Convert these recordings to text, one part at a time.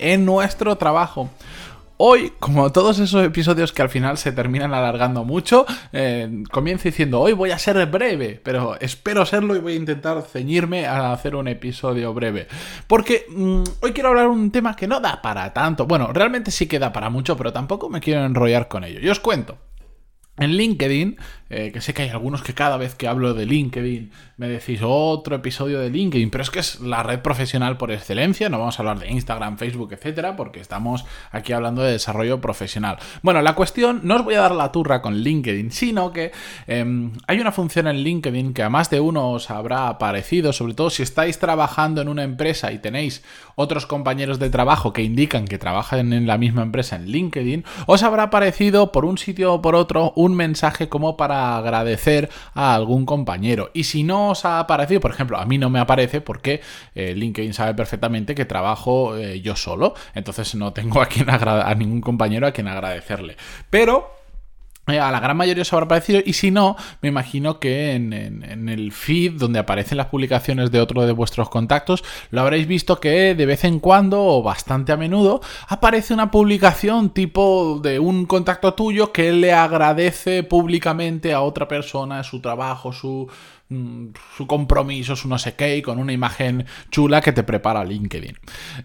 en nuestro trabajo. Hoy, como todos esos episodios que al final se terminan alargando mucho, eh, comienzo diciendo, hoy voy a ser breve, pero espero serlo y voy a intentar ceñirme a hacer un episodio breve. Porque mm, hoy quiero hablar un tema que no da para tanto. Bueno, realmente sí que da para mucho, pero tampoco me quiero enrollar con ello. Yo os cuento. En LinkedIn, eh, que sé que hay algunos que cada vez que hablo de LinkedIn me decís otro episodio de LinkedIn, pero es que es la red profesional por excelencia, no vamos a hablar de Instagram, Facebook, etcétera, porque estamos aquí hablando de desarrollo profesional. Bueno, la cuestión, no os voy a dar la turra con LinkedIn, sino que em, hay una función en LinkedIn que a más de uno os habrá aparecido, sobre todo si estáis trabajando en una empresa y tenéis otros compañeros de trabajo que indican que trabajan en la misma empresa en LinkedIn, os habrá aparecido por un sitio o por otro un mensaje como para agradecer a algún compañero. Y si no os ha aparecido, por ejemplo, a mí no me aparece porque eh, LinkedIn sabe perfectamente que trabajo eh, yo solo, entonces no tengo a, quien a ningún compañero a quien agradecerle. Pero a la gran mayoría os habrá parecido y si no, me imagino que en, el feed donde aparecen las publicaciones de otro de vuestros contactos, lo habréis visto que de vez en cuando o bastante a menudo aparece una publicación tipo de un contacto tuyo que le agradece públicamente a otra persona su trabajo, su, mm, su compromiso, su no sé qué, con una imagen chula que te prepara LinkedIn.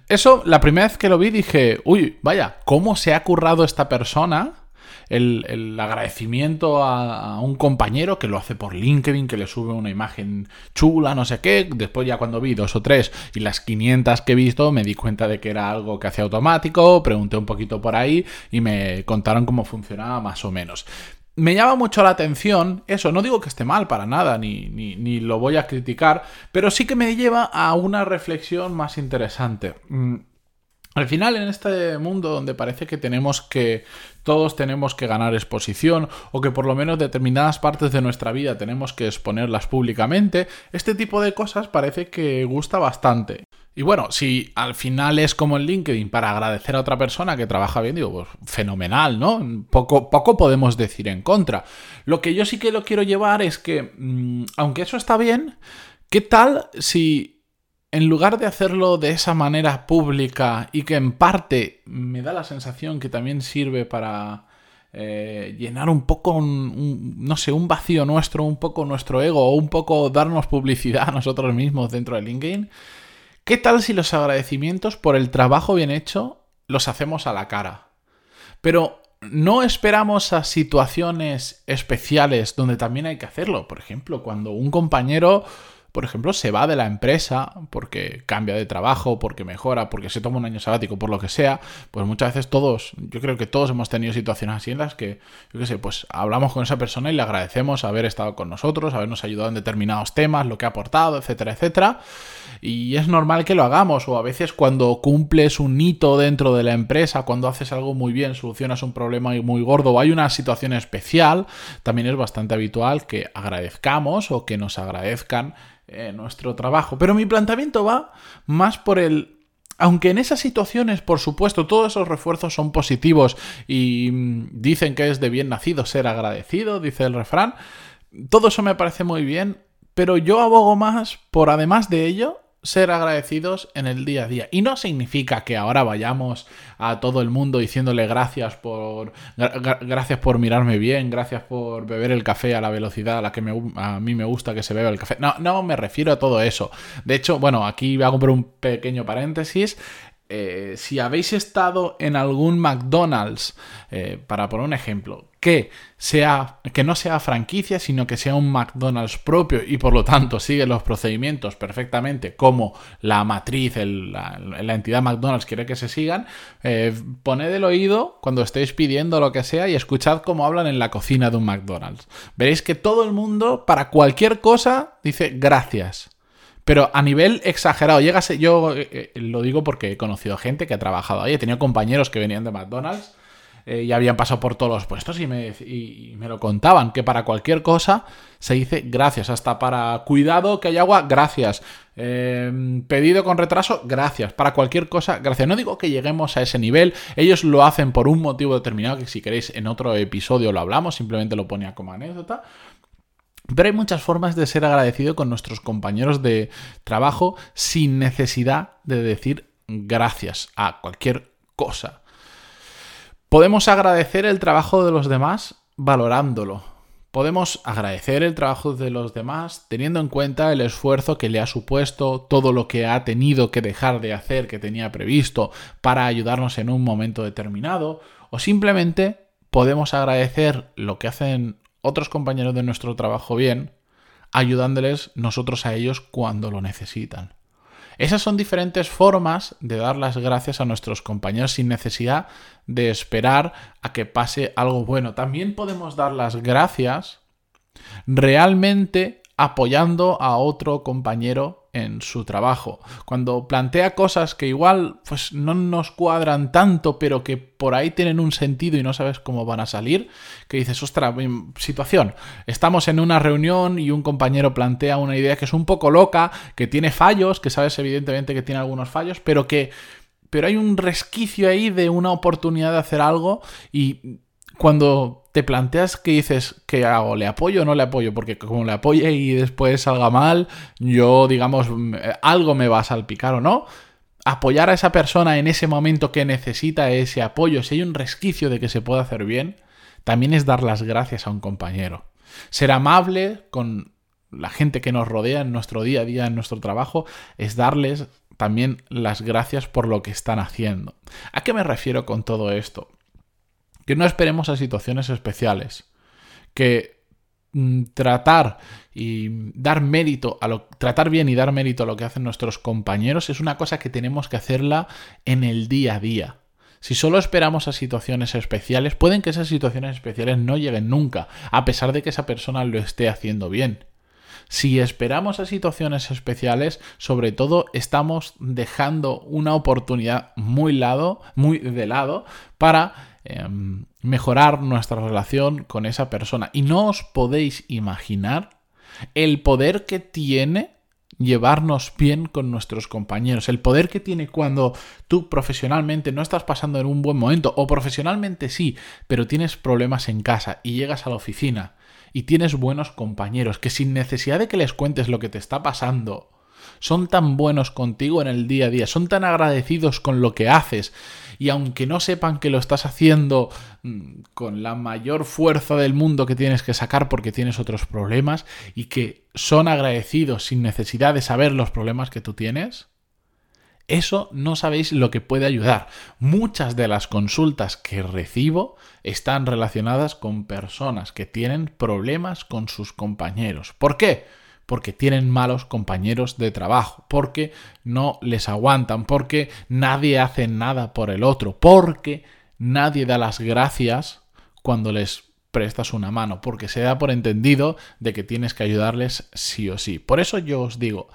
Eso, la primera vez que lo vi dije, uy, vaya, ¿cómo se ha currado esta persona? El, agradecimiento a, un compañero que lo hace por LinkedIn, que le sube una imagen chula, no sé qué. Después ya cuando vi dos o tres y las 500 que he visto me di cuenta de que era algo que hacía automático, pregunté un poquito por ahí y me contaron cómo funcionaba más o menos me llama mucho la atención eso, no digo que esté mal para nada, ni, ni, ni, lo voy a criticar, pero sí que me lleva a una reflexión más interesante. Al final, en este mundo donde parece que tenemos que. todos tenemos que ganar exposición, o que por lo menos determinadas partes de nuestra vida tenemos que exponerlas públicamente, este tipo de cosas parece que gusta bastante. Y bueno, si al final es como en LinkedIn para agradecer a otra persona que trabaja bien, digo, pues fenomenal, ¿no? Poco, poco podemos decir en contra. Lo que yo sí que lo quiero llevar es que, mm, aunque eso está bien, ¿qué tal si en lugar de hacerlo de esa manera pública y que en parte me da la sensación que también sirve para eh, llenar un poco, no sé, un vacío nuestro, un poco nuestro ego, o un poco darnos publicidad a nosotros mismos dentro de LinkedIn, ¿qué tal si los agradecimientos por el trabajo bien hecho los hacemos a la cara? Pero no esperamos a situaciones especiales donde también hay que hacerlo. Por ejemplo, cuando un compañero por ejemplo, se va de la empresa porque cambia de trabajo, porque mejora, porque se toma un año sabático, por lo que sea, pues muchas veces todos, yo creo que todos hemos tenido situaciones así en las que, yo qué sé, pues hablamos con esa persona y le agradecemos haber estado con nosotros, habernos ayudado en determinados temas, lo que ha aportado, etcétera, etcétera. Y es normal que lo hagamos, o a veces cuando cumples un hito dentro de la empresa, cuando haces algo muy bien, solucionas un problema muy gordo o hay una situación especial, también es bastante habitual que agradezcamos o que nos agradezcan eh, nuestro trabajo. Pero mi planteamiento va más por el aunque en esas situaciones, por supuesto, todos esos refuerzos son positivos y mm, dicen que es de bien nacido ser agradecido, dice el refrán, todo eso me parece muy bien, pero yo abogo más por, además de ello, ser agradecidos en el día a día. Y no significa que ahora vayamos a todo el mundo diciéndole gracias por gracias por mirarme bien, gracias por beber el café a la velocidad a la que a mí me gusta que se beba el café. No, no me refiero a todo eso. De hecho, bueno, aquí hago por un pequeño paréntesis. Eh, si habéis estado en algún McDonald's, eh, para poner un ejemplo, que, sea, que no sea franquicia, sino que sea un McDonald's propio y por lo tanto sigue los procedimientos perfectamente como la matriz, la, entidad McDonald's quiere que se sigan, eh, poned el oído cuando estéis pidiendo lo que sea y escuchad cómo hablan en la cocina de un McDonald's. Veréis que todo el mundo, para cualquier cosa, dice gracias. Pero a nivel exagerado, llegas, yo eh, eh, lo digo porque he conocido gente que ha trabajado ahí, he tenido compañeros que venían de McDonald's eh, y habían pasado por todos los puestos y me, y me, lo contaban, que para cualquier cosa se dice gracias, hasta para cuidado que hay agua, gracias, pedido con retraso, gracias, para cualquier cosa, gracias. No digo que lleguemos a ese nivel, ellos lo hacen por un motivo determinado, que si queréis en otro episodio lo hablamos, simplemente lo ponía como anécdota, pero hay muchas formas de ser agradecido con nuestros compañeros de trabajo sin necesidad de decir gracias a cualquier cosa. Podemos agradecer el trabajo de los demás valorándolo. Podemos agradecer el trabajo de los demás teniendo en cuenta el esfuerzo que le ha supuesto, todo lo que ha tenido que dejar de hacer que tenía previsto para ayudarnos en un momento determinado, o simplemente podemos agradecer lo que hacen otros compañeros de nuestro trabajo bien, ayudándoles nosotros a ellos cuando lo necesitan. Esas son diferentes formas de dar las gracias a nuestros compañeros sin necesidad de esperar a que pase algo bueno. También podemos dar las gracias realmente apoyando a otro compañero en su trabajo. Cuando plantea cosas que igual pues no nos cuadran tanto, pero que por ahí tienen un sentido y no sabes cómo van a salir, que dices, ostras, situación, estamos en una reunión y un compañero plantea una idea que es un poco loca, que tiene fallos, que sabes evidentemente que tiene algunos fallos, pero que pero hay un resquicio ahí de una oportunidad de hacer algo y cuando te planteas que dices, ¿qué hago? ¿Le apoyo o no le apoyo? Porque como le apoye y después salga mal, yo, digamos, algo me va a salpicar o no. Apoyar a esa persona en ese momento que necesita ese apoyo, si hay un resquicio de que se pueda hacer bien, también es dar las gracias a un compañero. Ser amable con la gente que nos rodea en nuestro día a día, en nuestro trabajo, es darles también las gracias por lo que están haciendo. ¿A qué me refiero con todo esto? Que no esperemos a situaciones especiales. Que mm, tratar y dar mérito a lo tratar bien y dar mérito a lo que hacen nuestros compañeros es una cosa que tenemos que hacerla en el día a día. Si solo esperamos a situaciones especiales, pueden que esas situaciones especiales no lleguen nunca, a pesar de que esa persona lo esté haciendo bien. Si esperamos a situaciones especiales, sobre todo estamos dejando una oportunidad muy, lado, muy de lado para Em, mejorar nuestra relación con esa persona. Y no os podéis imaginar el poder que tiene llevarnos bien con nuestros compañeros, el poder que tiene cuando tú profesionalmente no estás pasando en un buen momento, o profesionalmente sí, pero tienes problemas en casa y llegas a la oficina y tienes buenos compañeros que sin necesidad de que les cuentes lo que te está pasando, son tan buenos contigo en el día a día, son tan agradecidos con lo que haces y aunque no sepan que lo estás haciendo mm, con la mayor fuerza del mundo que tienes que sacar porque tienes otros problemas y que son agradecidos sin necesidad de saber los problemas que tú tienes, eso no sabéis lo que puede ayudar. Muchas de las consultas que recibo están relacionadas con personas que tienen problemas con sus compañeros. ¿Por qué? Porque tienen malos compañeros de trabajo, porque no les aguantan, porque nadie hace nada por el otro, porque nadie da las gracias cuando les prestas una mano, porque se da por entendido de que tienes que ayudarles sí o sí. Por eso yo os digo,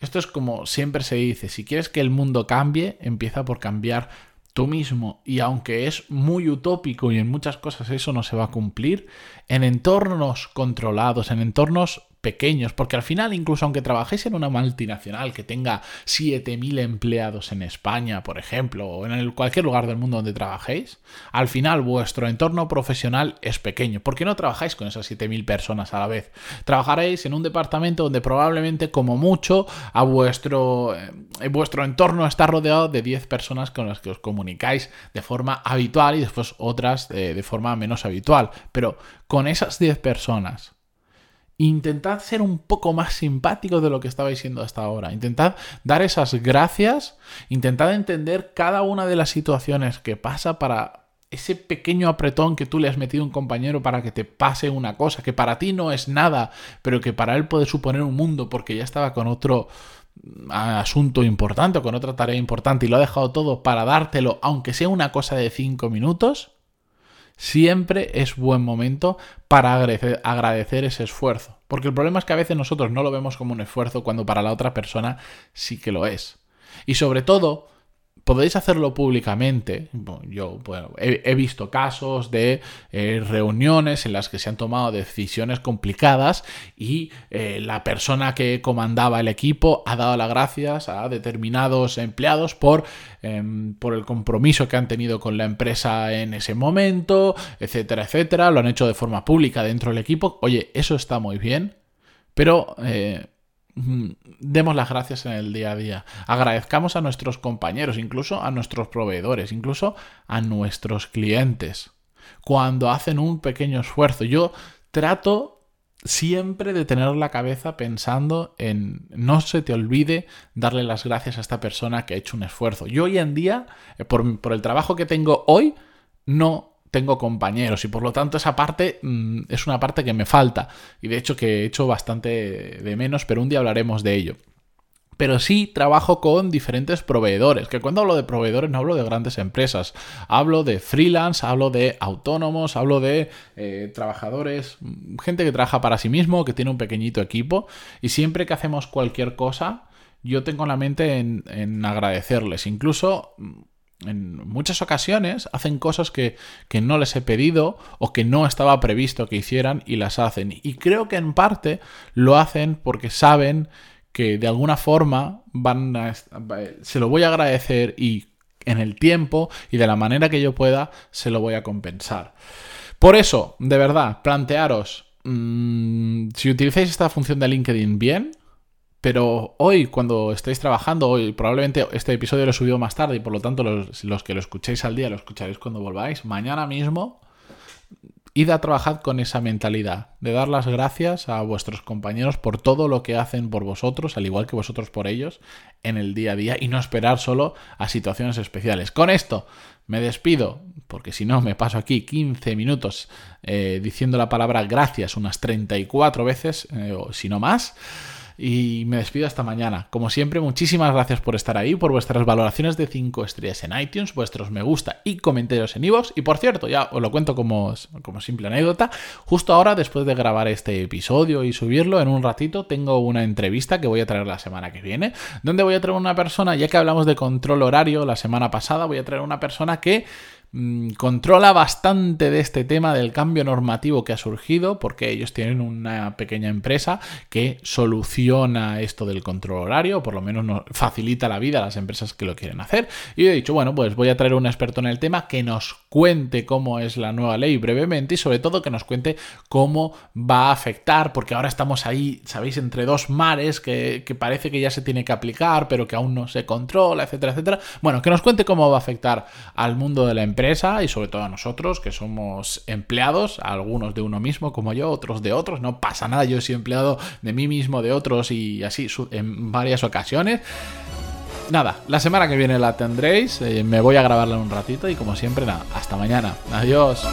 esto es como siempre se dice, si quieres que el mundo cambie, empieza por cambiar tú mismo. Y aunque es muy utópico y en muchas cosas eso no se va a cumplir, en entornos controlados, en entornos pequeños, porque al final, incluso aunque trabajéis en una multinacional que tenga 7.000 empleados en España, por ejemplo, o en cualquier lugar del mundo donde trabajéis, al final vuestro entorno profesional es pequeño. ¿Por qué no trabajáis con esas 7.000 personas a la vez? Trabajaréis en un departamento donde probablemente, como mucho, a vuestro, eh, vuestro entorno está rodeado de 10 personas con las que os comunicáis de forma habitual y después otras de forma menos habitual. Pero con esas 10 personas, Intentad ser un poco más simpático de lo que estabais siendo hasta ahora. Intentad dar esas gracias. Intentad entender cada una de las situaciones que pasa para ese pequeño apretón que tú le has metido a un compañero para que te pase una cosa que para ti no es nada, pero que para él puede suponer un mundo porque ya estaba con otro mm, asunto importante o con otra tarea importante y lo ha dejado todo para dártelo, aunque sea una cosa de cinco minutos siempre es buen momento para agradecer, ese esfuerzo. Porque el problema es que a veces nosotros no lo vemos como un esfuerzo cuando para la otra persona sí que lo es. Y sobre todo, podéis hacerlo públicamente. yo he, visto casos de eh, reuniones en las que se han tomado decisiones complicadas y eh, la persona que comandaba el equipo ha dado las gracias a determinados empleados por, em, por el compromiso que han tenido con la empresa en ese momento, etcétera, etcétera. Lo han hecho de forma pública dentro del equipo. Oye, eso está muy bien, pero... Eh, demos las gracias en el día a día. Agradezcamos a nuestros compañeros, incluso a nuestros proveedores, incluso a nuestros clientes. Cuando hacen un pequeño esfuerzo. Yo trato siempre de tener la cabeza pensando en no se te olvide darle las gracias a esta persona que ha hecho un esfuerzo. Yo hoy en día, eh, por, por el trabajo que tengo hoy, no tengo compañeros y por lo tanto esa parte mm, es una parte que me falta y de hecho que he hecho bastante de menos, pero un día hablaremos de ello. Pero sí trabajo con diferentes proveedores, que cuando hablo de proveedores no hablo de grandes empresas, hablo de freelance, hablo de autónomos, hablo de eh, trabajadores, gente que trabaja para sí mismo, que tiene un pequeñito equipo y siempre que hacemos cualquier cosa, yo tengo la mente en, en agradecerles. Incluso en muchas ocasiones hacen cosas que, no les he pedido o que no estaba previsto que hicieran y las hacen. Y creo que en parte lo hacen porque saben que de alguna forma van a, se lo voy a agradecer y en el tiempo y de la manera que yo pueda se lo voy a compensar. Por eso, de verdad, plantearos, mm, si utilizáis esta función de LinkedIn bien, pero hoy, cuando estéis trabajando, hoy probablemente este episodio lo he subido más tarde y por lo tanto los, los, que lo escuchéis al día lo escucharéis cuando volváis. Mañana mismo, id a trabajar con esa mentalidad de dar las gracias a vuestros compañeros por todo lo que hacen por vosotros, al igual que vosotros por ellos, en el día a día y no esperar solo a situaciones especiales. Con esto me despido, porque si no me paso aquí 15 minutos eh, diciendo la palabra gracias unas 34 veces, eh, o si no más. Y me despido hasta mañana. Como siempre, muchísimas gracias por estar ahí, por vuestras valoraciones de 5 estrellas en iTunes, vuestros me gusta y comentarios en iVoox. Y por cierto, ya os lo cuento como, como simple anécdota, justo ahora, después de grabar este episodio y subirlo, en un ratito tengo una entrevista que voy a traer la semana que viene, donde voy a traer una persona, ya que hablamos de control horario la semana pasada, voy a traer una persona que Mm, controla bastante de este tema del cambio normativo que ha surgido, porque ellos tienen una pequeña empresa que soluciona esto del control horario, por lo menos nos facilita la vida a las empresas que lo quieren hacer. Y he dicho, bueno, pues voy a traer un experto en el tema que nos cuente cómo es la nueva ley brevemente y sobre todo que nos cuente cómo va a afectar, porque ahora estamos ahí, sabéis, entre dos mares que parece que ya se tiene que aplicar, pero que aún no se controla, etcétera, etcétera. Bueno, que nos cuente cómo va a afectar al mundo de la empresa y sobre todo a nosotros que somos empleados, algunos de uno mismo como yo, otros de otros, no pasa nada, yo soy empleado de mí mismo, de otros y así en varias ocasiones. Nada, la semana que viene la tendréis, eh, me voy a grabarla un ratito y como siempre nada, hasta mañana, adiós.